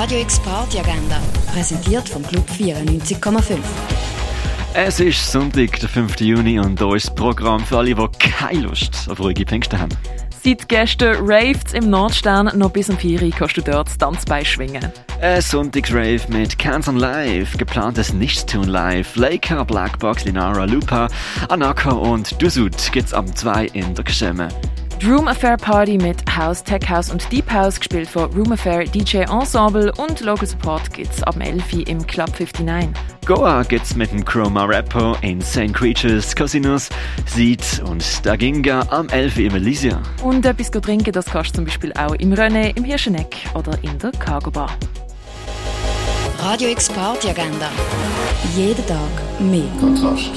Radio X Party Agenda, präsentiert vom Club 94,5. Es ist Sonntag, der 5. Juni, und hier ist das Programm für alle, die keine Lust auf ruhige Pfingsten haben. Seit gestern raves im Nordstern, noch bis um 4 Uhr kannst du dort das Tanzbein schwingen. Ein Sonntagsrave mit Canson Live, geplantes Nichtstun Live, Laker, Blackbox, Linara, Lupa, Anaka und Dusut gibt's am 2 in der Gschemme. Die Room Affair Party mit House, Tech House und Deep House, gespielt von Room Affair DJ Ensemble und Local Support gibt's ab 11 Uhr im Club 59. Goa gibt's mit dem Chroma Rapper, Insane Creatures, Casinos, Seed und Daginga am 11 Uhr im Elysia. Und etwas trinken, das kannst du zum Beispiel auch im René, im Hirscheneck oder in der Cargo Bar. Radio X Party Agenda. Jeden Tag mehr. Kontrast.